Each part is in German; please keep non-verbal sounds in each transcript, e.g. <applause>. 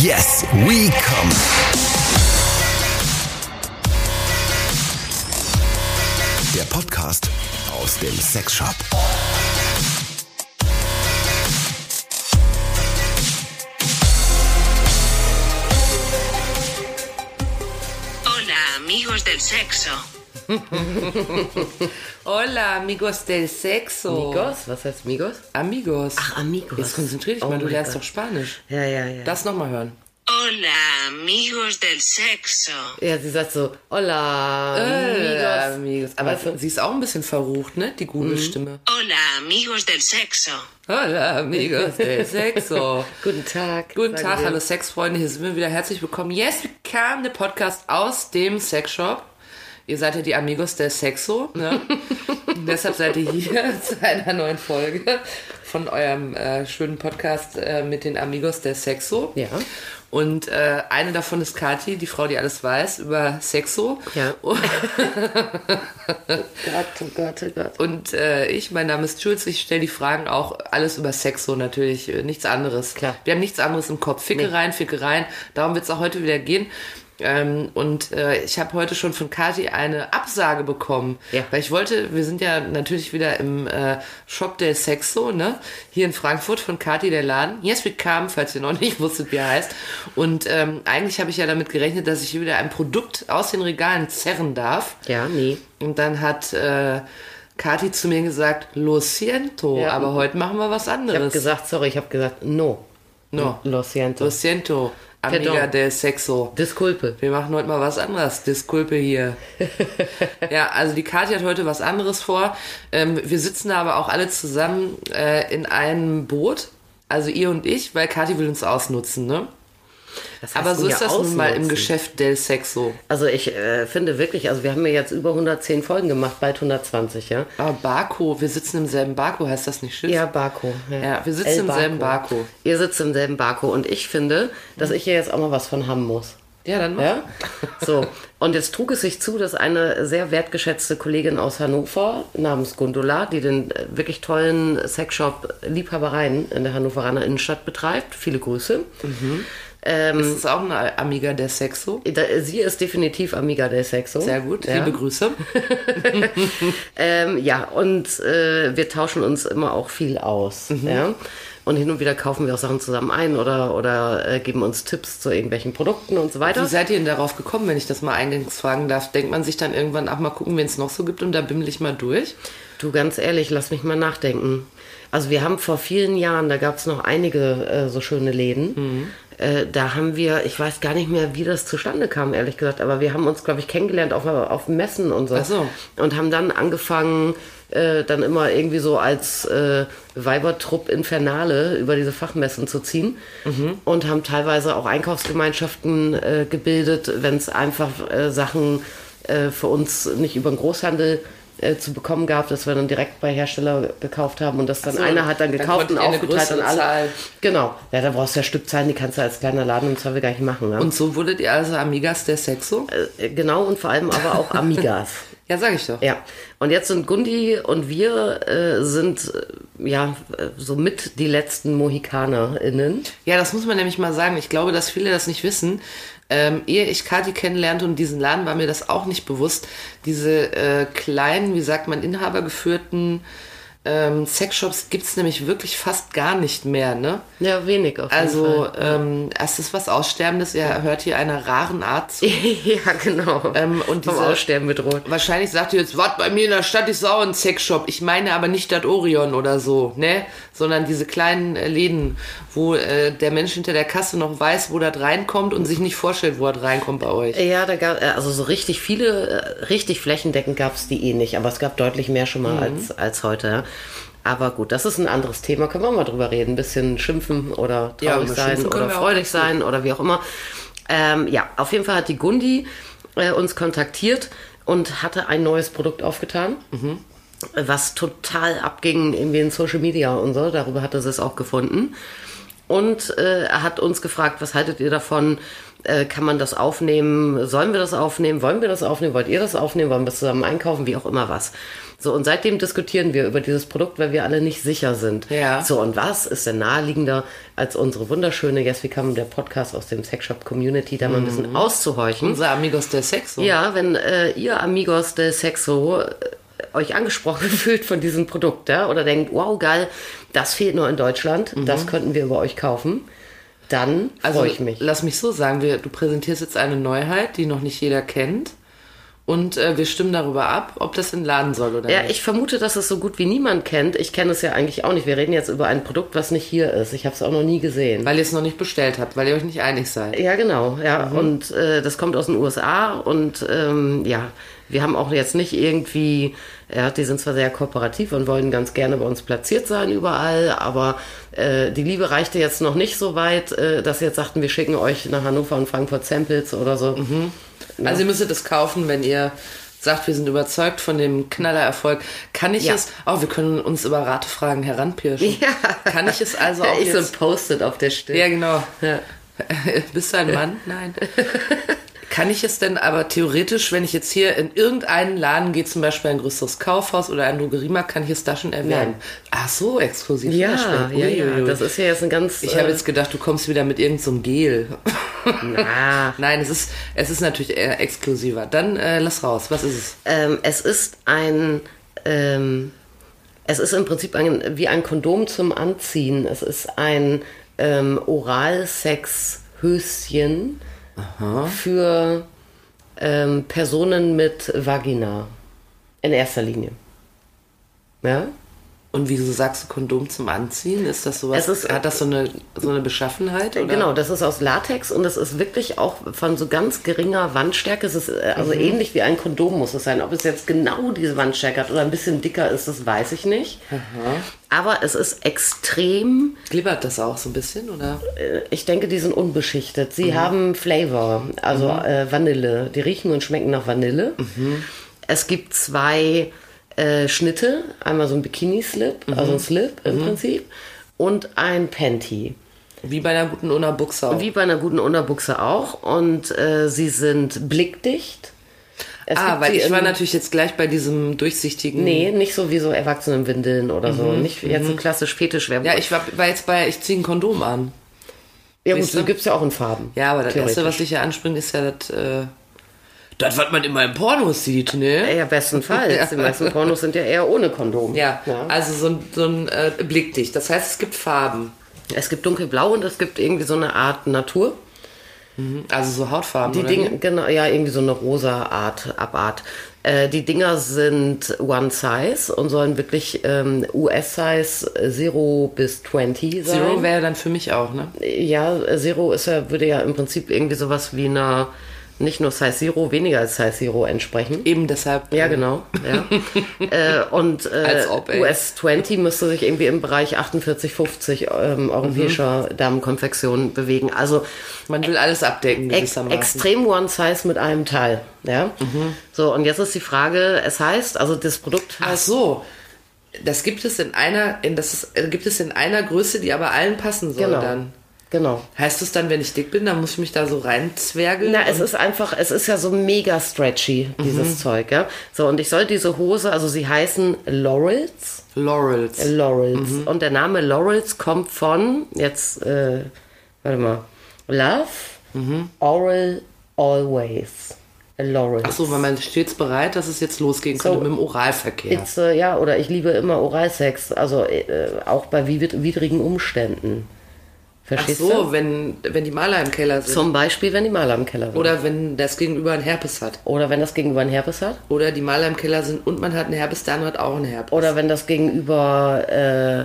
Yes, we come. Der Podcast aus dem Sexshop. Hola, amigos del sexo. <laughs> Hola, amigos del sexo. Amigos? Was heißt Amigos? Amigos. Ach, amigos. Jetzt konzentrier dich Oh mal, du lernst Gott. doch Spanisch. Ja, ja, ja. Das nochmal hören. Hola, amigos del sexo. ja, sie sagt so, hola, Äh, amigos. amigos. Aber sie ist auch ein bisschen verrucht, ne? Die Google-Stimme. Hola, amigos del sexo. Hola, amigos del sexo. <laughs> Guten Tag. Guten Tag, hallo Sexfreunde, hier sind wir wieder. Herzlich willkommen. Yes, wir kamen, der Podcast aus dem Sexshop. Ihr seid ja die Amigos del Sexo, ne? <laughs> Deshalb seid ihr hier <laughs> zu einer neuen Folge von eurem äh, schönen Podcast äh, mit den Amigos del Sexo. Ja. Und äh, eine davon ist Kati, die Frau, die alles weiß über Sexo. Ja. Und, <laughs> Gott, oh Gott, oh Gott. und äh, ich, mein Name ist Jules, ich stelle die Fragen auch alles über Sexo natürlich, äh, nichts anderes. Klar. Wir haben nichts anderes im Kopf. Ficke rein, Ficke rein. Darum wird es auch heute wieder gehen. Ähm, und äh, ich habe heute schon von Kati eine Absage bekommen. Ja. Weil ich wollte, wir sind ja natürlich wieder im äh, Shop del Sexo, ne? Hier in Frankfurt von Kati der Laden. Yes, we come, falls ihr noch nicht <laughs> wusstet, wie er heißt. Und ähm, eigentlich habe ich ja damit gerechnet, dass ich hier wieder ein Produkt aus den Regalen zerren darf. Ja, nee. Und dann hat äh, Kati zu mir gesagt, lo siento, Ja. aber heute machen wir was Ich habe anderes. gesagt, sorry, ich habe gesagt, no. no, Lo siento. lo siento, amiga Pardon. del sexo. Disculpe. Wir machen heute mal was anderes. Disculpe hier. <laughs> ja, also die Kathi hat heute was anderes vor. Ähm, wir sitzen da aber auch alle zusammen äh, in einem Boot. Also ihr und ich, weil Kathi will uns ausnutzen, ne? Aber so ist das nun mal im ausnutzen? Geschäft del Sexo. Also ich äh, finde wirklich, also wir haben ja jetzt über 110 Folgen gemacht, bald 120, ja? Aber Barco, wir sitzen im selben Barco, heißt das nicht Schiff? Ja, Barco. Ja, wir sitzen El im selben Barco. Ihr sitzt im selben Barco und ich finde, dass ich hier jetzt auch mal was von haben muss. Ja, dann mach. Ja? So, und jetzt trug es sich zu, dass eine sehr wertgeschätzte Kollegin aus Hannover namens Gundula, die den äh, wirklich tollen Sexshop Liebhabereien in der Hannoveraner Innenstadt betreibt, viele Grüße. Ähm, Das ist auch eine Amiga der Sexo. da, sie ist definitiv Amiga del Sexo. Sehr gut, Ja. liebe Grüße. <laughs> Ähm, ja, und äh, wir tauschen uns immer auch viel aus. Mhm. Ja? Und hin und wieder kaufen wir auch Sachen zusammen ein oder, oder äh, geben uns Tipps zu irgendwelchen Produkten und so weiter. Wie seid ihr denn darauf gekommen, wenn ich das mal eingangs fragen darf? Denkt man sich dann irgendwann, ach mal gucken, wen es noch so gibt und da bimmel ich mal durch? Du, ganz ehrlich, lass mich mal nachdenken. Also wir haben vor vielen Jahren, da gab es noch einige äh, so schöne Läden. Mhm. Äh, da haben wir, ich weiß gar nicht mehr, wie das zustande kam, ehrlich gesagt, aber wir haben uns, glaube ich, kennengelernt auf, auf Messen und so. Ach so. Und haben dann angefangen, äh, dann immer irgendwie so als äh, Weibertrupp Infernale über diese Fachmessen zu ziehen. Mhm. Und haben teilweise auch Einkaufsgemeinschaften äh, gebildet, wenn es einfach äh, Sachen äh, für uns nicht über den Großhandel äh, zu bekommen gab, dass wir dann direkt bei Hersteller gekauft haben und das dann so, einer hat dann dann gekauft konntet und aufgeteilt an alle. Zahl. Genau. Ja, da brauchst du ja Stückzahlen, die kannst du als kleiner Laden im Zweifel gar nicht machen. Ne? Und so wurdet ihr also Amigas der Sexo? äh, genau und vor allem aber auch <laughs> Amigas. Ja, sag ich doch. Ja, und jetzt sind Gundi und wir äh, sind äh, ja äh, so mit die letzten MohikanerInnen. Ja, das muss man nämlich mal sagen. Ich glaube, dass viele das nicht wissen. Ähm, ehe ich Kati kennenlernte und diesen Laden, war mir das auch nicht bewusst. Diese äh, kleinen, wie sagt man, inhabergeführten ähm, Sexshops gibt's nämlich wirklich fast gar nicht mehr, ne? Ja, wenig auf jeden Also, Fall. ähm, es ist was Aussterbendes. Ihr hört hier einer raren Art zu. <laughs> ja, genau. Ähm, und Vom diese- Aussterben bedroht. Wahrscheinlich sagt ihr jetzt, was bei mir in der Stadt ist auch ein Sexshop. Ich meine aber nicht das Orion oder so, ne? Sondern diese kleinen äh, Läden, wo äh, der Mensch hinter der Kasse noch weiß, wo das reinkommt und sich nicht vorstellt, wo das reinkommt bei euch. Ja, da gab also so richtig viele, äh, richtig flächendeckend gab es die eh nicht, aber es gab deutlich mehr schon mal als, als heute. Ja. Aber gut, das ist ein anderes Thema, können wir mal drüber reden. Ein bisschen schimpfen oder Ja, traurig über sein oder freudig sein oder wie auch immer. Ähm, ja, auf jeden Fall hat die Gundi äh, uns kontaktiert und hatte ein neues Produkt aufgetan. Was total abging irgendwie in Social Media und so. Darüber hatte sie es auch gefunden. Und äh, er hat uns gefragt, was haltet ihr davon, Äh, kann man das aufnehmen? Sollen wir das aufnehmen? Wollen wir das aufnehmen? Wollt ihr das aufnehmen? Wollen wir zusammen einkaufen? Wie auch immer was. So, und seitdem diskutieren wir über dieses Produkt, weil wir alle nicht sicher sind. Ja. So, und was ist denn naheliegender als unsere wunderschöne Yes We Come, der Podcast aus dem Sexshop Community, da mal ein bisschen auszuhorchen? Unser Amigos del Sexo. Ja, wenn äh, ihr Amigos del Sexo äh, euch angesprochen <laughs> fühlt von diesem Produkt, ja, oder denkt, wow, geil, das fehlt nur in Deutschland, das könnten wir über euch kaufen, dann Also freue ich mich. lass mich so sagen, wir, du präsentierst jetzt eine Neuheit, die noch nicht jeder kennt. Und äh, wir stimmen darüber ab, ob das in den Laden soll oder Ja, nicht. ich vermute, dass es so gut wie niemand kennt. Ich kenne es ja eigentlich auch nicht. Wir reden jetzt über ein Produkt, was nicht hier ist. Ich habe es auch noch nie gesehen. Weil ihr es noch nicht bestellt habt, weil ihr euch nicht einig seid. Ja, genau. Ja, Mhm. und äh, das kommt aus den USA und ähm, ja, wir haben auch jetzt nicht irgendwie, ja, die sind zwar sehr kooperativ und wollen ganz gerne bei uns platziert sein überall, aber äh, die Liebe reichte jetzt noch nicht so weit, äh, dass sie jetzt sagten, wir schicken euch nach Hannover und Frankfurt Samples oder so. Mhm. Also ihr müsstet es kaufen, wenn ihr sagt, wir sind überzeugt von dem Knallererfolg. Kann ich Ja. es, oh, wir können uns über Ratefragen heranpirschen. Ja. Kann ich es also <laughs> auch ich so ein jetzt... Post-it auf der Stirn. Ja, genau. Ja. <laughs> Bist du ein <laughs> Mann? Nein. Kann ich es denn aber theoretisch, wenn ich jetzt hier in irgendeinen Laden gehe, zum Beispiel ein größeres Kaufhaus oder ein Drogeriemarkt, kann ich es da schon erwerben? Nein. Ach so, exklusiv. Ja, ja, ja, das ist ja jetzt ein ganz. Ich habe äh, jetzt gedacht, du kommst wieder mit irgendeinem so Gel. na, <laughs> Nein, es ist, es ist natürlich eher exklusiver. Dann äh, lass raus. Was ist es? Ähm, es ist ein, ähm, es ist im Prinzip ein, wie ein Kondom zum Anziehen. Es ist ein ähm, Oralsex-Höschen für ähm, Personen mit Vagina. In erster Linie. Ja? Und wieso sagst du Kondom zum Anziehen? Ist das sowas? Ist- hat das so eine, so eine Beschaffenheit? Oder? Genau, das ist aus Latex und es ist wirklich auch von so ganz geringer Wandstärke. Es ist äh, also ähnlich wie ein Kondom muss es sein. Ob es jetzt genau diese Wandstärke hat oder ein bisschen dicker ist, das weiß ich nicht. Aber es ist extrem, Glibbert das auch so ein bisschen? Oder? äh, ich denke, die sind unbeschichtet. Sie haben Flavor, also äh, Vanille. Die riechen und schmecken nach Vanille. Es gibt zwei äh, Schnitte, einmal so ein Bikini-Slip, also ein Slip im Prinzip, und ein Panty. Wie bei einer guten Unabuchse auch. Wie bei einer guten Unterbuchse auch. Und äh, sie sind blickdicht. Es ah, gibt weil ich war natürlich jetzt gleich bei diesem durchsichtigen. Nee, nicht so wie so Erwachsenenwindeln oder so. Nicht jetzt so klassisch Fetischwerbung. Ja, ich war, war jetzt bei, ich ziehe ein Kondom an. ja gut, du? so gibt's ja auch in Farben. Ja, aber das Erste, was dich ja anspringt, ist ja das, äh, das, was man immer im Porno sieht, ne? Ja, bestenfalls. <laughs> Die meisten Pornos sind ja eher ohne Kondom. Ja, also so ein, so ein äh, Blickdicht. Das heißt, es gibt Farben. Es gibt dunkelblau und es gibt irgendwie so eine Art Natur. Also so Hautfarben. Die oder Dinge, wie? genau, ja, irgendwie so eine rosa Art, Abart. Äh, die Dinger sind One Size und sollen wirklich ähm, US-Size 0 bis 20 sein. Zero wäre dann für mich auch, ne? Ja, Zero ist ja, würde ja im Prinzip irgendwie sowas wie einer, nicht nur Size Zero, weniger als Size Zero entsprechen. Eben deshalb. Ja, genau. Ja. <laughs> äh, und äh, ob. US 20 müsste sich irgendwie im Bereich 48, 50 ähm, europäischer Mhm. Damenkonfektion bewegen. Also Man will alles abdecken, ex extrem One Size mit einem Teil. Ja. Mhm. So, und jetzt ist die Frage, es heißt, also das Produkt Ach so. Das gibt es in einer, in das ist, äh, gibt es in einer Größe, die aber allen passen soll Genau. dann. Genau. Heißt es dann, wenn ich dick bin, dann muss ich mich da so reinzwergeln? Na, es ist einfach, es ist ja so mega stretchy, dieses Zeug, ja. So, und ich soll diese Hose, also sie heißen Laurels. Laurels. Laurels. Und der Name Laurels kommt von, jetzt, äh, warte mal, Love, Oral, Always. Laurels. Ach so, weil man stets bereit, dass es jetzt losgehen könnte So. mit dem Oralverkehr. Äh, ja, oder ich liebe immer Oralsex, also äh, auch bei widr- widrigen Umständen. Ach Verstehst so, du? wenn, wenn die Maler im Keller sind. Zum Beispiel, wenn die Maler im Keller sind. Oder wenn das Gegenüber einen Herpes hat. Oder wenn das Gegenüber einen Herpes hat. Oder die Maler im Keller sind und man hat einen Herpes, andere hat auch einen Herpes. Oder wenn das Gegenüber äh,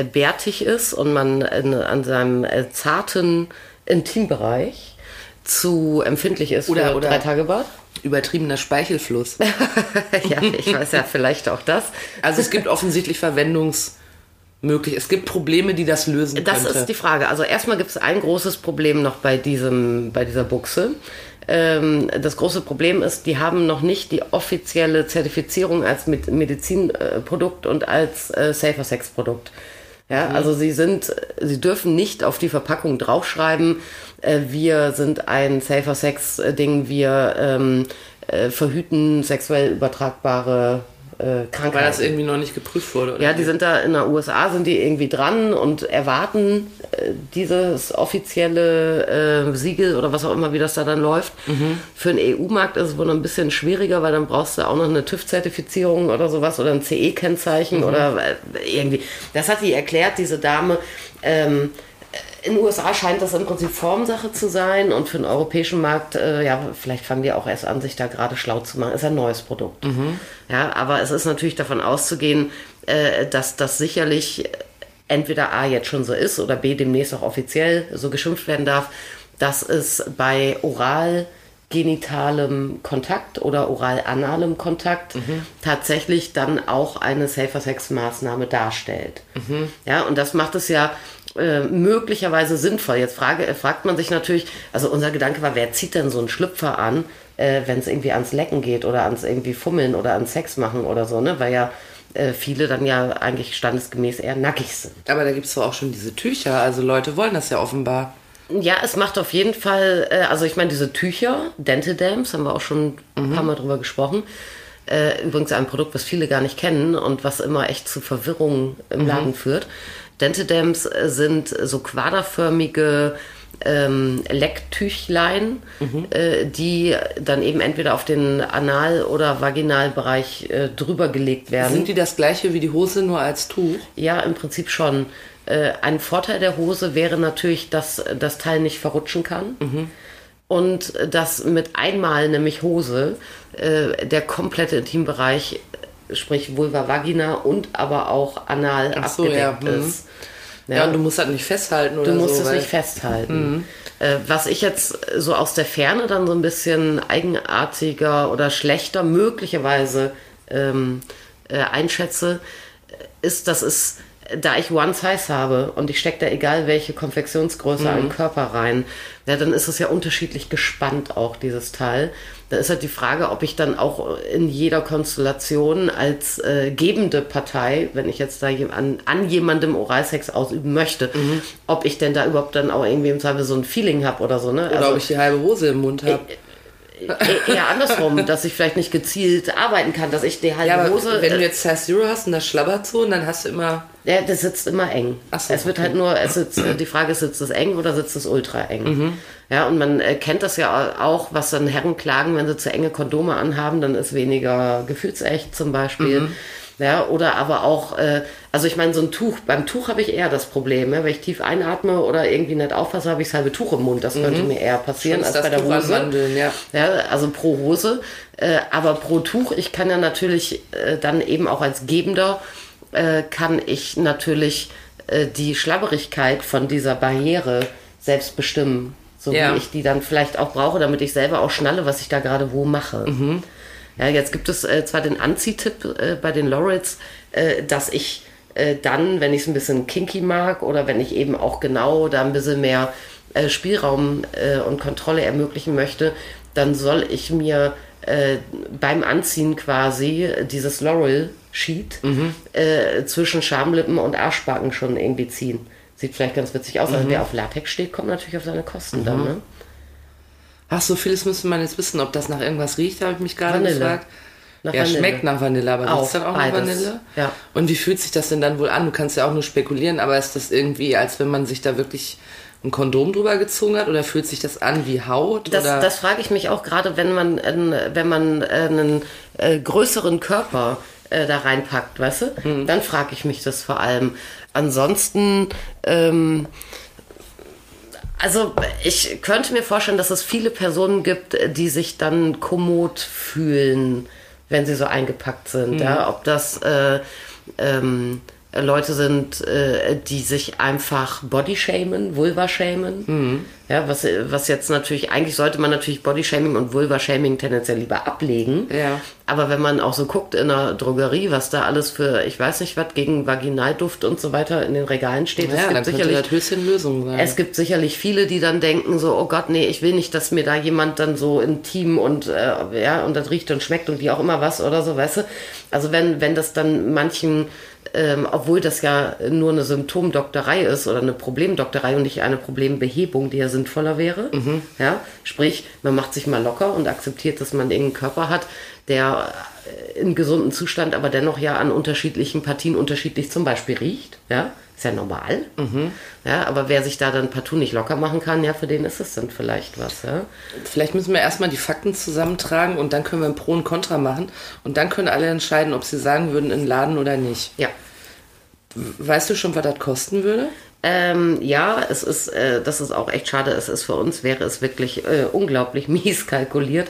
äh, bärtig ist und man in, an seinem äh, zarten Intimbereich zu empfindlich ist Oder- für oder- drei Tage Bad. Übertriebener Speichelfluss. <laughs> ja, ich weiß ja vielleicht auch das. Also es gibt offensichtlich Verwendungsmöglichkeiten. Es gibt Probleme, die das lösen Das könnte. ist die Frage. Also erstmal gibt es ein großes Problem noch bei diesem, bei dieser Buchse. Ähm, das große Problem ist, die haben noch nicht die offizielle Zertifizierung als Med- Medizinprodukt und als äh, Safer Sex Produkt. Ja, also sie sind, sie dürfen nicht auf die Verpackung draufschreiben, äh, wir sind ein Safer Sex Ding, wir ähm, äh, verhüten sexuell übertragbare äh, Krankheiten. Weil das irgendwie noch nicht geprüft wurde. Oder? Ja, die sind da in der USA, sind die irgendwie dran und erwarten äh, dieses offizielle äh, Siegel oder was auch immer, wie das da dann läuft. Für den EU-Markt ist es wohl noch ein bisschen schwieriger, weil dann brauchst du auch noch eine TÜV-Zertifizierung oder sowas oder ein CE-Kennzeichen oder äh, irgendwie. Das hat die erklärt, diese Dame. Ähm, in den USA scheint das im Prinzip Formsache zu sein und für den europäischen Markt, äh, ja, vielleicht fangen die auch erst an, sich da gerade schlau zu machen. Ist ein neues Produkt. Ja, aber es ist natürlich davon auszugehen, äh, dass das sicherlich entweder A jetzt schon so ist oder B demnächst auch offiziell so geschimpft werden darf, dass es bei oral genitalem Kontakt oder oral-analem Kontakt tatsächlich dann auch eine Safer-Sex-Maßnahme darstellt. Ja, und das macht es ja äh, möglicherweise sinnvoll. Jetzt frage, äh, fragt man sich natürlich, also unser Gedanke war, wer zieht denn so einen Schlüpfer an, äh, wenn es irgendwie ans Lecken geht oder ans irgendwie Fummeln oder ans Sex machen oder so, ne? Weil ja äh, viele dann ja eigentlich standesgemäß eher nackig sind. Aber da gibt es doch auch schon diese Tücher. Also Leute wollen das ja offenbar. Ja, es macht auf jeden Fall, also ich meine, diese Tücher, Dental Dams, haben wir auch schon ein paar Mal drüber gesprochen. Übrigens ein Produkt, was viele gar nicht kennen und was immer echt zu Verwirrung im Laden führt. Dental Dams äh, sind so quaderförmige ähm, Lecktüchlein, äh, die dann eben entweder auf den Anal- oder Vaginalbereich äh, drüber gelegt werden. Sind die das gleiche wie die Hose, nur als Tuch? Ja, im Prinzip schon. Äh, ein Vorteil der Hose wäre natürlich, dass das Teil nicht verrutschen kann. Und dass mit einmal, nämlich Hose, äh, der komplette Intimbereich, sprich Vulva, Vagina und aber auch anal Ach so, abgedeckt ja, mhm. ist. Ja, und du musst das nicht festhalten oder Du musst so. es nicht festhalten. Äh, was ich jetzt so aus der Ferne dann so ein bisschen eigenartiger oder schlechter möglicherweise ähm, äh, einschätze, ist, dass es, da ich One Size habe und ich stecke da egal welche Konfektionsgröße an den Körper rein, ja, dann ist es ja unterschiedlich gespannt auch, dieses Teil. Da ist halt die Frage, ob ich dann auch in jeder Konstellation als äh, gebende Partei, wenn ich jetzt da an, an jemandem Oralsex ausüben möchte, ob ich denn da überhaupt dann auch irgendwie im Zweifel so ein Feeling habe oder so, ne? Oder ob ich die halbe Hose im Mund habe. e- eher andersrum, dass ich vielleicht nicht gezielt arbeiten kann, dass ich die halbe Ja, Hose. wenn du äh, jetzt Size Zero hast und das schlabbert so, dann hast du immer. ja, das sitzt immer eng. Ach so, es wird okay. halt nur, es sitzt, äh, die Frage ist, sitzt es eng oder sitzt es ultra eng? Mhm. Ja, und man äh, kennt das ja auch, was dann Herren klagen, wenn sie zu enge Kondome anhaben, dann ist weniger gefühlsecht zum Beispiel. Mhm. Ja, oder aber auch, äh, also ich meine, so ein Tuch, beim Tuch habe ich eher das Problem, ja, wenn ich tief einatme oder irgendwie nicht aufpasse, habe ich das halbe Tuch im Mund. Das könnte mir eher passieren Mhm. Als bei der Tuch Hose. Mandeln, ja. Ja, also pro Hose. Äh, aber pro Tuch, ich kann ja natürlich äh, dann eben auch als Gebender, äh, kann ich natürlich äh, die Schlabberigkeit von dieser Barriere selbst bestimmen. So Ja. wie ich die dann vielleicht auch brauche, damit ich selber auch schnalle, was ich da gerade wo mache. Ja, jetzt gibt es äh, zwar den Anziehtipp äh, bei den Lorets, äh, dass ich äh, dann, wenn ich es ein bisschen kinky mag oder wenn ich eben auch genau da ein bisschen mehr äh, Spielraum äh, und Kontrolle ermöglichen möchte, dann soll ich mir beim Anziehen quasi dieses Laurel Sheet äh, zwischen Schamlippen und Arschbacken schon irgendwie ziehen. Sieht vielleicht ganz witzig aus. Also wer auf Latex steht, kommt natürlich auf seine Kosten dann. Ne? Ach, so vieles müsste man jetzt wissen, ob das nach irgendwas riecht, habe ich mich gerade Vanille. gefragt. Nach ja, Vanille. schmeckt nach Vanille, aber Auch, riecht dann auch nach. Vanille? Ja. Und wie fühlt sich das denn dann wohl an? Du kannst ja auch nur spekulieren, aber ist das irgendwie, als wenn man sich da wirklich ein Kondom drüber gezogen hat? Oder fühlt sich das an wie Haut? Das, oder? das frage ich mich auch gerade, wenn man, wenn man äh, einen äh, größeren Körper äh, da reinpackt, weißt du? Hm. Dann frage ich mich das vor allem. Ansonsten, ähm, also ich könnte mir vorstellen, dass es viele Personen gibt, die sich dann kommod fühlen, wenn sie so eingepackt sind. Ja? Ob das äh, ähm, Leute sind, äh, die sich einfach Bodyshamen, Vulva-shamen. Ja, was, was jetzt natürlich, eigentlich sollte man natürlich Bodyshaming und Vulva-Shaming tendenziell lieber ablegen. Ja. Aber wenn man auch so guckt in der Drogerie, was da alles für, ich weiß nicht was, gegen Vaginalduft und so weiter in den Regalen steht, ja, es gibt sicherlich das Höschen Lösung sein. es gibt sicherlich viele, die dann denken so, oh Gott, nee, ich will nicht, dass mir da jemand dann so intim und äh, ja und das riecht und schmeckt und wie auch immer was oder so, weißt du. Also wenn, wenn das dann manchen, ähm, obwohl das ja nur eine Symptomdoktorei ist oder eine Problemdoktorei und nicht eine Problembehebung, die ja sinnvoller wäre, ja, sprich, man macht sich mal locker und akzeptiert, dass man irgendeinen Körper hat, der äh, in gesundem Zustand aber dennoch ja an unterschiedlichen Partien unterschiedlich zum Beispiel riecht, ja, ist ja normal, ja, aber wer sich da dann partout nicht locker machen kann, ja, für den ist es dann vielleicht was, ja. Vielleicht müssen wir erstmal die Fakten zusammentragen und dann können wir ein Pro und Contra machen. Und dann können alle entscheiden, ob sie sagen würden, in den Laden oder nicht. Ja. Weißt du schon, was das kosten würde? Ähm, ja, es ist, äh, das ist auch echt schade. Es ist für uns, wäre es wirklich äh, unglaublich <laughs> mies kalkuliert.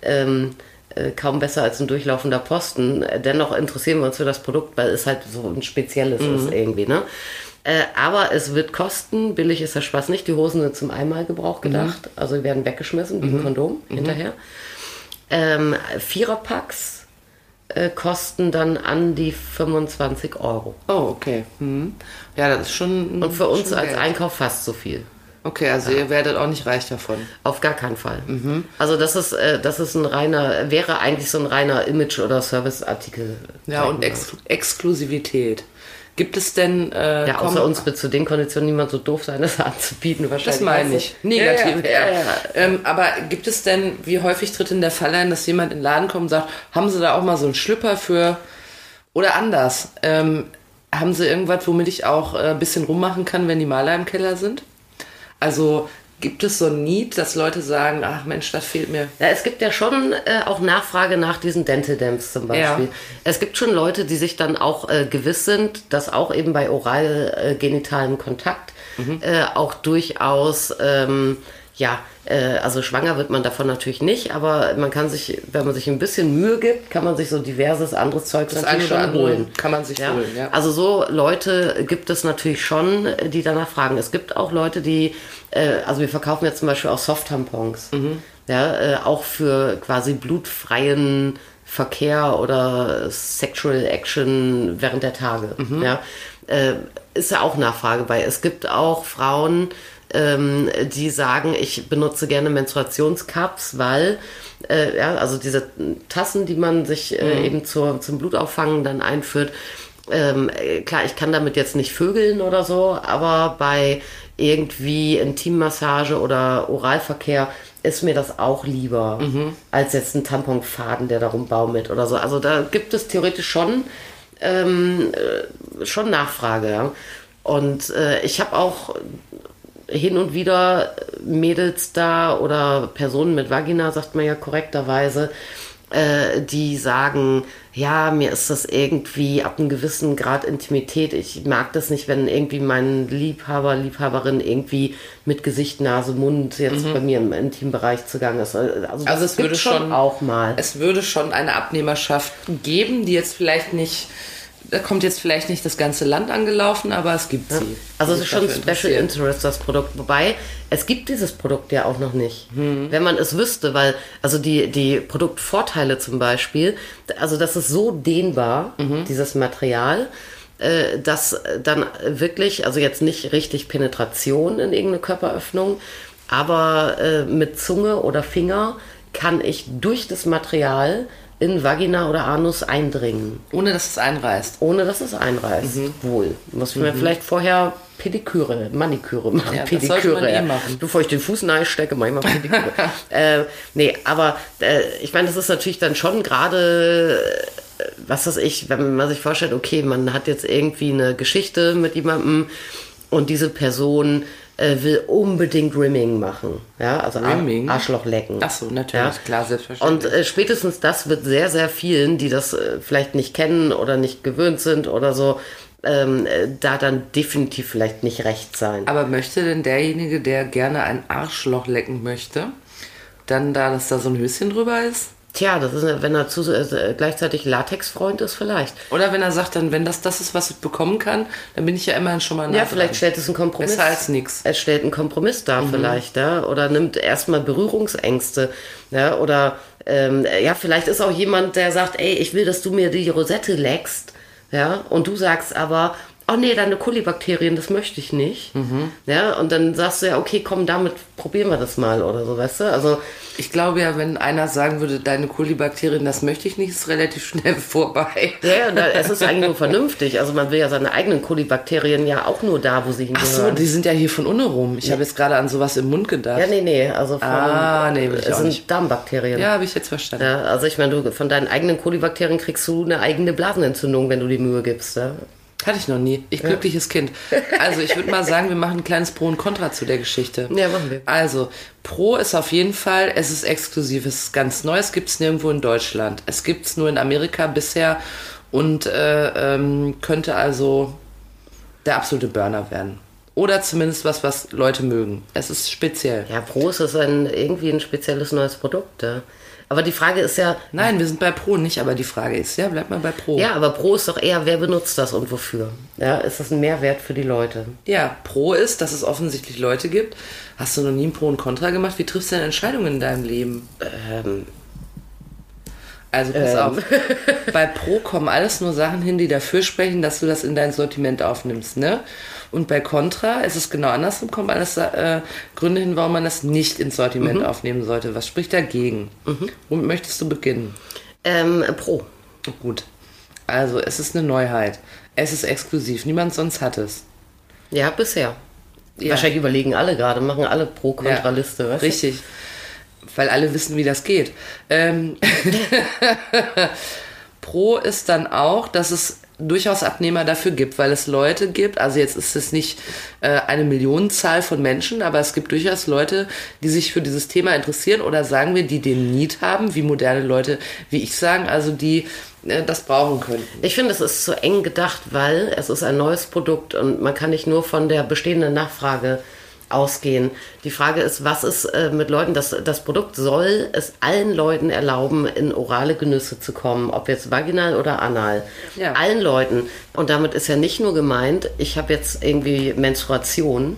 Ähm, äh, kaum besser als ein durchlaufender Posten. Äh, Dennoch interessieren wir uns für das Produkt, weil es halt so ein spezielles ist irgendwie, ne? Äh, aber es wird kosten, billig ist der Spaß nicht. Die Hosen sind zum Einmalgebrauch gedacht, also die werden weggeschmissen wie ein Kondom hinterher. Ähm, Viererpacks äh, kosten dann an die 25 Euro. Oh, okay. Hm. Ja, das ist schon. Und für uns als Geld. Einkauf fast so viel. Okay, also ihr werdet auch nicht reich davon. Auf gar keinen Fall. Also das ist, äh, das ist ein reiner, wäre eigentlich so ein reiner Image- oder Serviceartikel. Ja, und Ex Exklusivität. Gibt es denn. Äh, ja, außer uns wird zu den Konditionen niemand so doof sein, <laughs> das anzubieten wahrscheinlich. Das meine ich. Negativ. Ja, ja, ja, ja. Ähm, aber gibt es denn, wie häufig tritt denn der Fall ein, dass jemand in den Laden kommt und sagt, haben Sie da auch mal so einen Schlüpper für. Oder anders. Ähm, haben Sie irgendwas, womit ich auch äh, ein bisschen rummachen kann, wenn die Maler im Keller sind? Also gibt es so ein Need, dass Leute sagen, ach Mensch, das fehlt mir. Ja, es gibt ja schon äh, auch Nachfrage nach diesen Dental Dams zum Beispiel. Ja. Es gibt schon Leute, die sich dann auch äh, gewiss sind, dass auch eben bei oral äh, genitalem Kontakt äh, auch durchaus, ähm, ja, also schwanger wird man davon natürlich nicht, aber man kann sich, wenn man sich ein bisschen Mühe gibt, kann man sich so diverses anderes Zeug Das natürlich schon holen. kann man sich Ja. holen, ja. Also so Leute gibt es natürlich schon, die danach fragen. Es gibt auch Leute, die, äh, also wir verkaufen jetzt zum Beispiel auch Soft-Tampons. Ja, äh, auch für quasi blutfreien Verkehr oder Sexual Action während der Tage. Ja, äh, ist ja auch Nachfrage bei. Es gibt auch Frauen, ähm, die sagen, ich benutze gerne Menstruationscups, weil äh, ja, also diese Tassen, die man sich äh, eben zur, zum Blutauffangen dann einführt, ähm, äh, klar, ich kann damit jetzt nicht vögeln oder so, aber bei irgendwie Intimmassage oder Oralverkehr ist mir das auch lieber als jetzt ein Tamponfaden, der darum baumelt oder so. Also da gibt es theoretisch schon ähm, äh, schon Nachfrage. Und äh, ich habe auch hin und wieder Mädels da oder Personen mit Vagina, sagt man ja korrekterweise, äh, die sagen, ja, mir ist das irgendwie ab einem gewissen Grad Intimität. Ich mag das nicht, wenn irgendwie mein Liebhaber, Liebhaberin irgendwie mit Gesicht, Nase, Mund jetzt bei mir im Intimbereich zugange ist. Also, das Mhm. Also es würde schon auch mal. Es würde schon eine Abnehmerschaft geben, die jetzt vielleicht nicht, da kommt jetzt vielleicht nicht das ganze Land angelaufen, aber es gibt sie. Also es ist schon Special. Interest, das Produkt. Wobei, es gibt dieses Produkt ja auch noch nicht. Hm. Wenn man es wüsste, weil, also die, die Produktvorteile zum Beispiel, also das ist so dehnbar, Mhm. dieses Material, äh, dass dann wirklich, also jetzt nicht richtig Penetration in irgendeine Körperöffnung, aber äh, mit Zunge oder Finger kann ich durch das Material in Vagina oder Anus eindringen Ohne dass es einreißt. ohne dass es einreißt. Mhm. Wohl. Muss mir vielleicht vorher Pediküre, Maniküre machen. Ja, das Pediküre. eh ja. machen. Bevor ich den Fuß stecke, mach ich mal Pediküre. <laughs> äh, nee, aber äh, ich meine, das ist natürlich dann schon gerade, äh, was weiß ich, wenn man sich vorstellt, okay, man hat jetzt irgendwie eine Geschichte mit jemandem und diese Person äh, will unbedingt Rimming machen. Ja, also Rimming? Arschloch lecken. Ach so, natürlich, klar, Und selbstverständlich. äh, spätestens das wird sehr, sehr vielen, die das äh, vielleicht nicht kennen oder nicht gewöhnt sind oder so, ähm, äh, da dann definitiv vielleicht nicht recht sein. Aber möchte denn derjenige, der gerne ein Arschloch lecken möchte, dann da, dass da so ein Höschen drüber ist? Tja, das ist, wenn er zu, äh, gleichzeitig Latexfreund ist, vielleicht. Oder wenn er sagt, dann, wenn das das ist, was ich bekommen kann, dann bin ich ja immerhin schon mal nah Ja, vielleicht dran. stellt es einen Kompromiss. Besser als nix. Es stellt einen Kompromiss dar, vielleicht, ja. Oder nimmt erstmal Berührungsängste, ja. Oder, ähm, ja, vielleicht ist auch jemand, der sagt, ey, ich will, dass du mir die Rosette leckst, ja. Und du sagst aber, oh nee, deine Kolibakterien, das möchte ich nicht. Ja, und dann sagst du ja, okay, komm, damit probieren wir das mal oder so, weißt du? Also, Ich glaube ja, wenn einer sagen würde, deine Kolibakterien, das möchte ich nicht, ist relativ schnell <laughs> vorbei. ja, ja, da, es ist eigentlich nur vernünftig. Also man will ja seine eigenen Kolibakterien ja auch nur da, wo sie Ach so, hingehören. die sind ja hier von unten rum. Ich habe jetzt gerade an sowas im Mund gedacht. ja, nee, nee, also von, Ah, nee, will ich es sind nicht. Darmbakterien. Ja, habe ich jetzt verstanden. Ja, also ich meine, du von deinen eigenen Kolibakterien kriegst du eine eigene Blasenentzündung, wenn du die Mühe gibst. Ja? Hatte ich noch nie. Ich glückliches Kind. Also ich würde mal sagen, wir machen ein kleines Pro und Contra zu der Geschichte. Ja, machen wir. Also, Pro ist auf jeden Fall, es ist exklusiv, es ist ganz neu, es gibt es nirgendwo in Deutschland. Es gibt es nur in Amerika bisher und äh, ähm, könnte also der absolute Burner werden. Oder zumindest was, was Leute mögen. Es ist speziell. Ja, Pro ist ein, irgendwie ein spezielles neues Produkt. Ja. Aber die Frage ist ja, Nein, wir sind bei Pro nicht, aber die Frage ist, ja, bleib mal bei Pro. ja, aber Pro ist doch eher, wer benutzt das und wofür? Ja, ist das ein Mehrwert für die Leute? Ja, Pro ist, dass es offensichtlich Leute gibt. Hast du noch nie ein Pro und Contra gemacht? Wie triffst du denn Entscheidungen in deinem Leben? Ähm, Also pass auf. <laughs> Bei Pro kommen alles nur Sachen hin, die dafür sprechen, dass du das in dein Sortiment aufnimmst, ne? Und bei Contra ist es genau andersrum, kommen alles äh, Gründe hin, warum man das nicht ins Sortiment aufnehmen sollte. Was spricht dagegen? Womit möchtest du beginnen? ähm, Pro. Gut. Also, es ist eine Neuheit. Es ist exklusiv. Niemand sonst hat es. Ja, bisher. Ja. Wahrscheinlich überlegen alle gerade, machen alle Pro-Kontra-Liste. du? Richtig. Weil alle wissen, wie das geht. Ähm, <laughs> Pro ist dann auch, dass es durchaus Abnehmer dafür gibt, weil es Leute gibt, also jetzt ist es nicht äh, eine Millionenzahl von Menschen, aber es gibt durchaus Leute, die sich für dieses Thema interessieren oder sagen wir, die den Need haben, wie moderne Leute, wie ich sagen, also die äh, das brauchen könnten. Ich finde, es ist zu eng gedacht, weil es ist ein neues Produkt und man kann nicht nur von der bestehenden Nachfrage ausgehen. Die Frage ist, was ist äh, mit Leuten, das, das Produkt soll es allen Leuten erlauben, in orale Genüsse zu kommen, ob jetzt vaginal oder anal. Ja. Allen Leuten. Und damit ist ja nicht nur gemeint, ich habe jetzt irgendwie Menstruation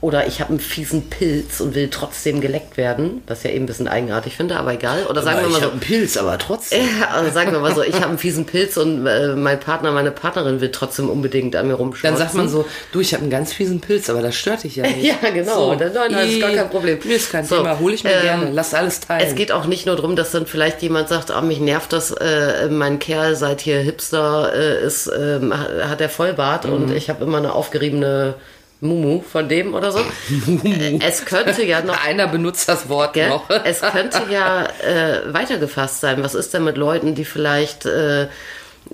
oder ich habe einen fiesen Pilz und will trotzdem geleckt werden, was ja eben ein bisschen eigenartig finde, aber egal. Oder sagen wir mal so, einen Pilz, aber trotzdem. <laughs> also sagen wir mal so, ich habe einen fiesen Pilz und äh, mein Partner, meine Partnerin will trotzdem unbedingt an mir rumschmutzen. Dann sagt man so, du, ich habe einen ganz fiesen Pilz, aber das stört dich ja nicht. <laughs> Ja, genau. Dann- nein, nein, ist gar kein Problem. Nee, ist kein So, Thema, hole ich mir ähm, gerne. Lass alles teilen. Es geht auch nicht nur darum, dass dann vielleicht jemand sagt, ah, mich nervt das, äh, mein Kerl seit hier Hipster äh, ist, ähm, hat er Vollbart und Mhm. ich habe immer eine aufgeriebene Mumu von dem oder so. <laughs> Äh, es könnte ja noch <laughs> Einer benutzt das Wort Gell? noch. <laughs> Es könnte ja äh, weitergefasst sein. Was ist denn mit Leuten, die vielleicht äh,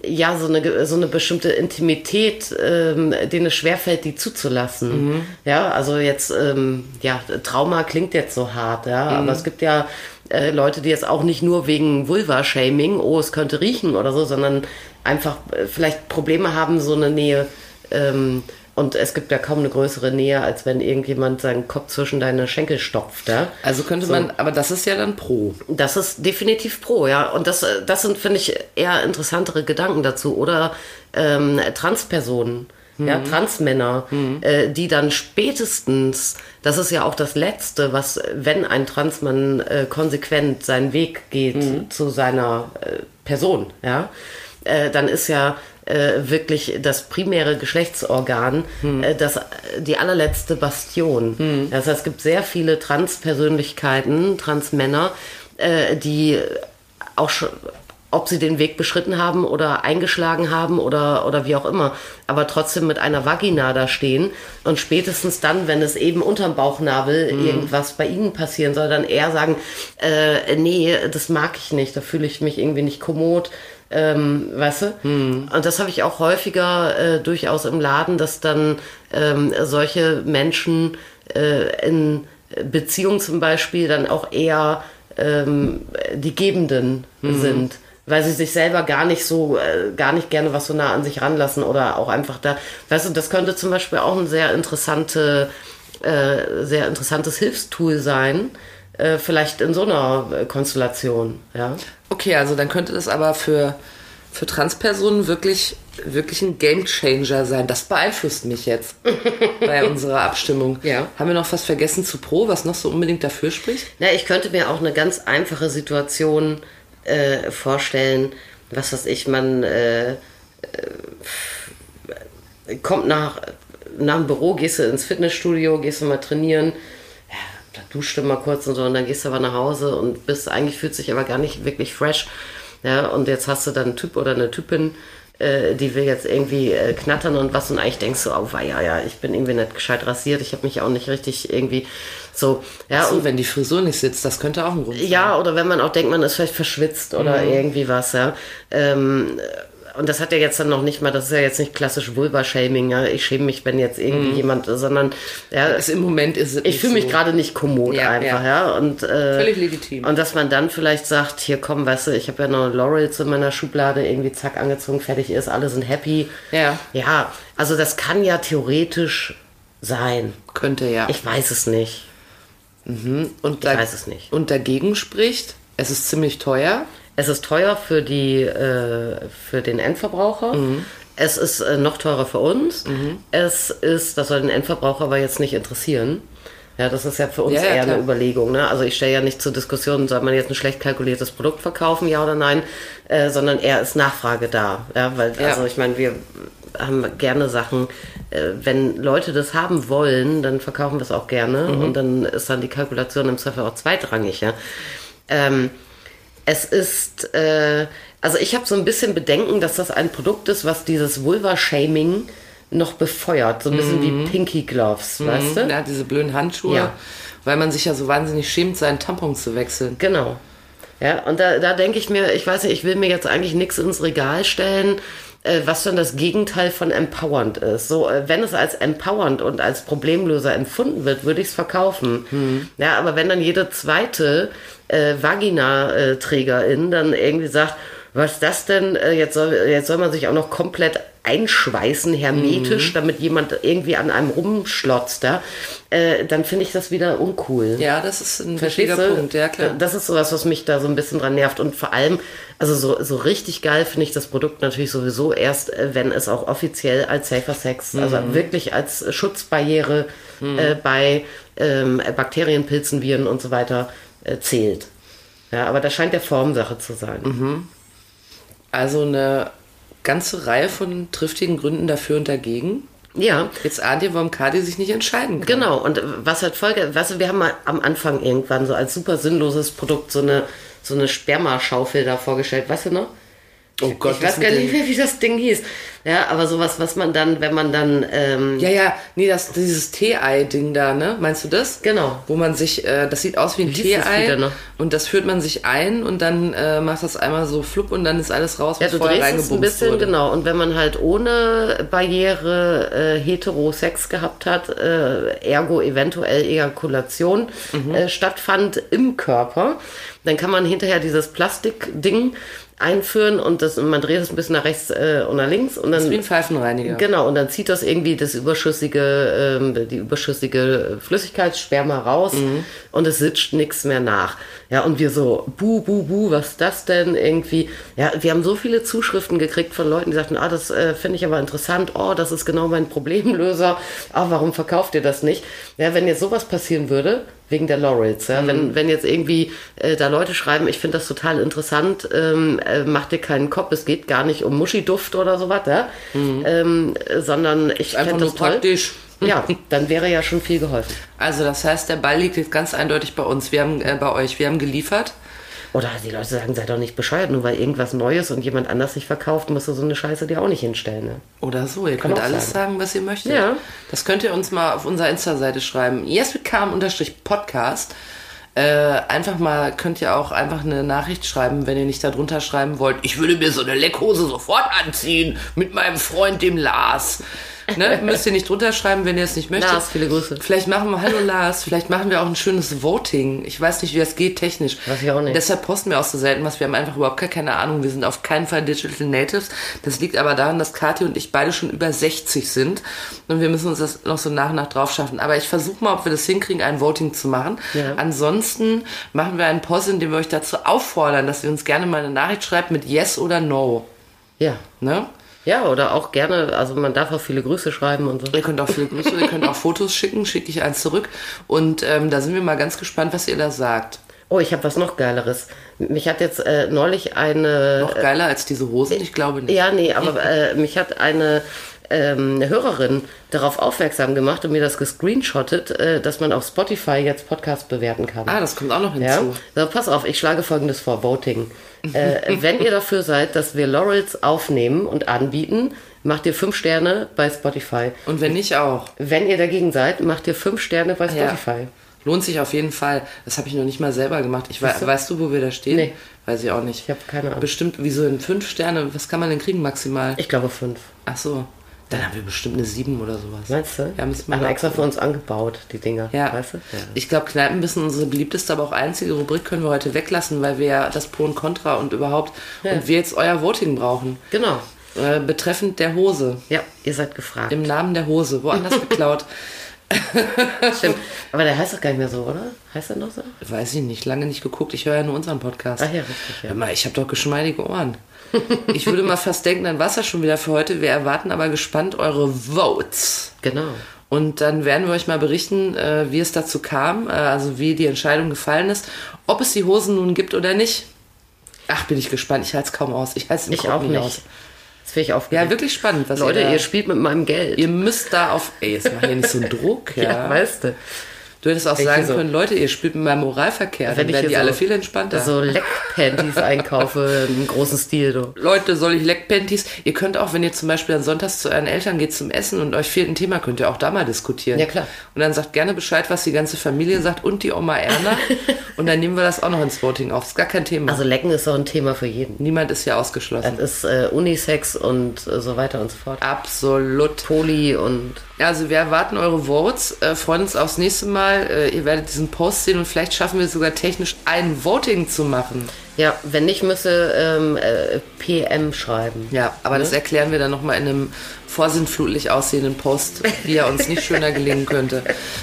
ja so eine so eine bestimmte Intimität, ähm, denen es schwerfällt, die zuzulassen? Ja, also jetzt ähm, ja Trauma klingt jetzt so hart, ja, aber es gibt ja äh, Leute, die jetzt auch nicht nur wegen Vulva-Shaming, oh es könnte riechen oder so, sondern einfach äh, vielleicht Probleme haben, so eine Nähe. Ähm, und es gibt ja kaum eine größere Nähe, als wenn irgendjemand seinen Kopf zwischen deine Schenkel stopft. Ja? Also könnte man, aber das ist ja dann pro. Das ist definitiv pro, ja. Und das, äh, das sind, finde ich, eher interessantere Gedanken dazu. Oder ähm, Transpersonen, ja, Transmänner, äh, die dann spätestens, das ist ja auch das Letzte, was, wenn ein Transmann äh, konsequent seinen Weg geht zu seiner äh, Person, ja, äh, dann ist ja äh, wirklich das primäre Geschlechtsorgan äh, das, die allerletzte Bastion. Das heißt, es gibt sehr viele Transpersönlichkeiten, Transmänner, äh, die auch schon, ob sie den Weg beschritten haben oder eingeschlagen haben oder, oder wie auch immer, aber trotzdem mit einer Vagina da stehen und spätestens dann, wenn es eben unterm Bauchnabel irgendwas bei ihnen passieren soll, dann eher sagen, äh, nee, das mag ich nicht, da fühle ich mich irgendwie nicht kommod, ähm, weißt du? Und das habe ich auch häufiger äh, durchaus im Laden, dass dann ähm, solche Menschen äh, in Beziehungen zum Beispiel dann auch eher ähm, die Gebenden sind. Weil sie sich selber gar nicht so, äh, gar nicht gerne was so nah an sich ranlassen oder auch einfach da, weißt du, das könnte zum Beispiel auch ein sehr interessante, äh, sehr interessantes Hilfstool sein, äh, vielleicht in so einer äh, Konstellation, ja. Okay, also dann könnte das aber für, für Transpersonen wirklich, wirklich ein Gamechanger sein. Das beeinflusst mich jetzt <laughs> bei unserer Abstimmung. Ja. Haben wir noch was vergessen zu Pro, was noch so unbedingt dafür spricht? Na, ich könnte mir auch eine ganz einfache Situation äh, vorstellen, was weiß ich, man, äh, äh, kommt nach, nach dem Büro, gehst du ins Fitnessstudio, gehst du mal trainieren, ja, da duschst du mal kurz und so und dann gehst du aber nach Hause und bist eigentlich fühlt sich aber gar nicht wirklich fresh. Ja, und jetzt hast du dann einen Typ oder eine Typin, äh, die will jetzt irgendwie äh, knattern und was und eigentlich denkst du, oh ja, ja, ich bin irgendwie nicht gescheit rasiert, ich habe mich auch nicht richtig irgendwie so, ja, So, und wenn die Frisur nicht sitzt, das könnte auch ein Grund sein. ja, oder wenn man auch denkt, man ist vielleicht verschwitzt oder irgendwie was, ja. Ähm, und das hat ja jetzt dann noch nicht mal, das ist ja jetzt nicht klassisch Vulva-Shaming, ja. Ich schäme mich, wenn jetzt irgendwie jemand, sondern ja, Es, Im Moment ist es ich fühle mich so. gerade nicht kommod Ja, einfach, ja. ja. Und, äh, Völlig legitim. Und dass man dann vielleicht sagt, hier komm, weißt du, ich habe ja noch Laurels in meiner Schublade, irgendwie zack, angezogen, fertig ist, alle sind happy. Ja. Ja, also das kann ja theoretisch sein. Könnte ja. Ich weiß es nicht. und ich weiß es nicht. Und dagegen spricht, es ist ziemlich teuer. Es ist teuer für, die, äh, für den Endverbraucher. Es ist äh, noch teurer für uns. Es ist, das soll den Endverbraucher aber jetzt nicht interessieren. Ja, das ist ja für uns Ja, ja, eher klar. eine Überlegung. Ne? Also ich stelle ja nicht zur Diskussion, soll man jetzt ein schlecht kalkuliertes Produkt verkaufen, ja oder nein, äh, sondern eher ist Nachfrage da. Ja, weil, Ja. also ich meine, wir haben gerne Sachen, äh, wenn Leute das haben wollen, dann verkaufen wir es auch gerne Mhm. und dann ist dann die Kalkulation im Zweifel auch zweitrangig. Ja? Ähm, es ist, äh, also ich habe so ein bisschen Bedenken, dass das ein Produkt ist, was dieses Vulva-Shaming noch befeuert. So ein bisschen wie Pinky Gloves, weißt du? Mhm. Ja, diese blöden Handschuhe. Ja. Weil man sich ja so wahnsinnig schämt, seinen Tampon zu wechseln. Genau. Ja, und da, da denke ich mir, ich weiß nicht, ich will mir jetzt eigentlich nichts ins Regal stellen, äh, was dann das Gegenteil von empowernd ist. So, äh, wenn es als empowernd und als Problemlöser empfunden wird, würde ich es verkaufen. Ja, aber wenn dann jede zweite äh, Vagina-Trägerin dann irgendwie sagt, was ist das denn? Äh, Jetzt soll, jetzt soll man sich auch noch komplett einschweißen, hermetisch, damit jemand irgendwie an einem rumschlotzt, ja? äh, dann finde ich das wieder uncool. Ja, das ist ein wichtiger? Punkt, ja klar. Das ist sowas, was mich da so ein bisschen dran nervt. Und vor allem, also so, so richtig geil finde ich das Produkt natürlich sowieso erst, äh, wenn es auch offiziell als Safer Sex, also Mhm. wirklich als Schutzbarriere äh, bei ähm, Bakterien, Pilzen, Viren und so weiter äh, zählt. Ja, aber das scheint der Formsache zu sein. Mhm. Also eine ganze Reihe von triftigen Gründen dafür und dagegen. Ja, Jetzt ahnt ihr, warum Kadi sich nicht entscheiden kann. Genau, und was hat Folge, weißt du, wir haben mal am Anfang irgendwann so als super sinnloses Produkt so eine, so eine Spermaschaufel da vorgestellt, weißt du noch? Oh Gott, ich weiß gar nicht mehr, wie das Ding hieß. Ja, aber sowas, was man dann, wenn man dann, ähm, Ja, ja, nee, das, dieses Tee-Ei-Ding da, ne? Meinst du das? Genau. Wo man sich, äh, das sieht aus wie ein Tee-Ei noch? und das führt man sich ein und dann äh, macht das einmal so flupp und dann ist alles raus, ja, was du vorher es ein reingebumst bisschen, wurde. genau. Und wenn man halt ohne Barriere äh, hetero Sex gehabt hat, äh, ergo eventuell Ejakulation Mhm. äh, stattfand im Körper, dann kann man hinterher dieses Plastikding einführen und das, und man dreht es ein bisschen nach rechts äh, und nach links und Das ist dann wie ein Pfeifenreiniger. Genau, und dann zieht das irgendwie das überschüssige, ähm, die überschüssige Flüssigkeitssperma raus und es sitzt nichts mehr nach. Ja, und wir so, buh, buh, buh, was ist das denn irgendwie? Ja, wir haben so viele Zuschriften gekriegt von Leuten, die sagten, ah, das äh, finde ich aber interessant, oh, das ist genau mein Problemlöser, ah, warum verkauft ihr das nicht? Ja, wenn jetzt sowas passieren würde, wegen der Laurels, ja, wenn, wenn jetzt irgendwie äh, da Leute schreiben, ich finde das total interessant, ähm, äh, mach dir keinen Kopf, es geht gar nicht um Muschiduft oder sowas, ja, ähm, äh, sondern ich nur das toll. praktisch. Ja, dann wäre ja schon viel geholfen. Also das heißt, der Ball liegt jetzt ganz eindeutig bei uns. Wir haben äh, bei euch, wir haben geliefert. Oder die Leute sagen, sei doch nicht bescheuert, nur weil irgendwas Neues und jemand anders sich verkauft, musst du so eine Scheiße dir auch nicht hinstellen. Ne? Oder so, ihr könnt auch alles sein. sagen, was ihr möchtet. Ja. Das könnt ihr uns mal auf unserer Insta-Seite schreiben. yeswecome-podcast. Äh, einfach mal, könnt ihr auch einfach eine Nachricht schreiben, wenn ihr nicht darunter schreiben wollt, ich würde mir so eine Leckhose sofort anziehen mit meinem Freund, dem Lars. Ne? Müsst ihr nicht drunter schreiben, wenn ihr es nicht möchtet. Lars, viele Grüße. Vielleicht machen wir, hallo Lars, vielleicht machen wir auch ein schönes Voting. Ich weiß nicht, wie das geht technisch. Weiß ich auch nicht. Deshalb posten wir auch so selten was. Wir haben einfach überhaupt gar keine Ahnung. Wir sind auf keinen Fall Digital Natives. Das liegt aber daran, dass Kathi und ich beide schon über 60 sind. Und wir müssen uns das noch so nach und nach drauf schaffen. Aber ich versuche mal, ob wir das hinkriegen, ein Voting zu machen. Ja. Ansonsten machen wir einen Post, in dem wir euch dazu auffordern, dass ihr uns gerne mal eine Nachricht schreibt mit Yes oder No. Ja. Ne? Ja, oder auch gerne, also man darf auch viele Grüße schreiben und so. Ihr könnt auch viele Grüße, ihr könnt auch Fotos schicken, schicke ich eins zurück. Und ähm, da sind wir mal ganz gespannt, was ihr da sagt. Oh, ich habe was noch Geileres. Mich hat jetzt äh, neulich eine Noch geiler als diese Hosen? Ich glaube nicht. Ja, nee, aber äh, mich hat eine ähm, eine Hörerin darauf aufmerksam gemacht und mir das gescreenshottet, äh, dass man auf Spotify jetzt Podcast bewerten kann. Ah, das kommt auch noch Ja, hinzu. so, pass auf, ich schlage folgendes vor, Voting. Äh, wenn ihr dafür seid, dass wir Laurels aufnehmen und anbieten, macht ihr fünf Sterne bei Spotify. Und wenn nicht auch. Wenn ihr dagegen seid, macht ihr fünf Sterne bei Ja. Spotify. Lohnt sich auf jeden Fall. Das habe ich noch nicht mal selber gemacht. Ich wei du? weißt du, wo wir da stehen? Nee. Weiß ich auch nicht. Ich habe keine Ahnung. Bestimmt, wieso in fünf Sterne? Was kann man denn kriegen maximal? Ich glaube fünf. Ach so. Dann haben wir bestimmt eine sieben oder sowas. Meinst du? Ja, müssen wir Haben mal extra für uns angebaut, die Dinger. Ja. Weißt du? Ja. Ich glaube, Kneipenbissen, unsere beliebteste, aber auch einzige Rubrik können wir heute weglassen, weil wir ja das Pro und Contra und überhaupt und wir jetzt euer Voting brauchen. Genau. Äh, betreffend der Hose. Ja, ihr seid gefragt. Im Namen der Hose. Woanders geklaut. <laughs> Stimmt. Aber der heißt doch gar nicht mehr so, oder? Heißt er noch so? Weiß ich nicht, lange nicht geguckt. Ich höre ja nur unseren Podcast. Ach ja, richtig, ja. Mal, ich habe doch geschmeidige Ohren. Ich würde mal fast denken, dann war es ja schon wieder für heute. Wir erwarten aber gespannt eure Votes. Genau. Und dann werden wir euch mal berichten, äh, wie es dazu kam, äh, also wie die Entscheidung gefallen ist, ob es die Hosen nun gibt oder nicht. Ach, bin ich gespannt. Ich halte es kaum aus. Ich halte es im Ich Kopf auch nicht. aus. Das finde ich aufgeregt. Ja, wirklich spannend. Was Leute, ihr, da- ihr spielt mit meinem Geld. ihr müsst da auf. Ey, jetzt mach hier nicht so einen Druck. <laughs> Ja. ja, weißt du. Du hättest auch ich sagen so- können, Leute, ihr spielt mit meinem Moralverkehr. Dann Wenn ich werden hier die so- alle viel entspannter. So Leckpanties einkaufe <laughs> im großen Stil. Du. Leute, soll ich Leckpanties? Ihr könnt auch, wenn ihr zum Beispiel dann sonntags zu euren Eltern geht zum Essen und euch fehlt ein Thema, könnt ihr auch da mal diskutieren. Ja, klar. Und dann sagt gerne Bescheid, was die ganze Familie sagt und die Oma Erna. <laughs> und dann nehmen wir das auch noch ins Voting auf. Ist gar kein Thema. Also Lecken ist doch ein Thema für jeden. Niemand ist hier ausgeschlossen. Das ist äh, Unisex und äh, so weiter und so fort. Absolut. Poli und Also wir erwarten eure Votes, äh, freuen uns aufs nächste Mal. Äh, ihr werdet diesen Post sehen und vielleicht schaffen wir es sogar technisch ein Voting zu machen. ja, wenn nicht, müsse ähm, äh, PM schreiben. Ja, aber das erklären wir dann nochmal in einem vorsinnflutlich aussehenden Post, wie er uns nicht schöner gelingen könnte.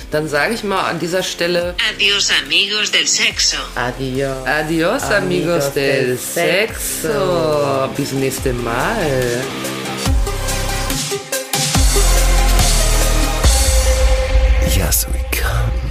Dann sage ich mal an dieser Stelle Adiós amigos del sexo. Adios. Adios, amigos, Amigos del del sexo. Bis nächste Mal.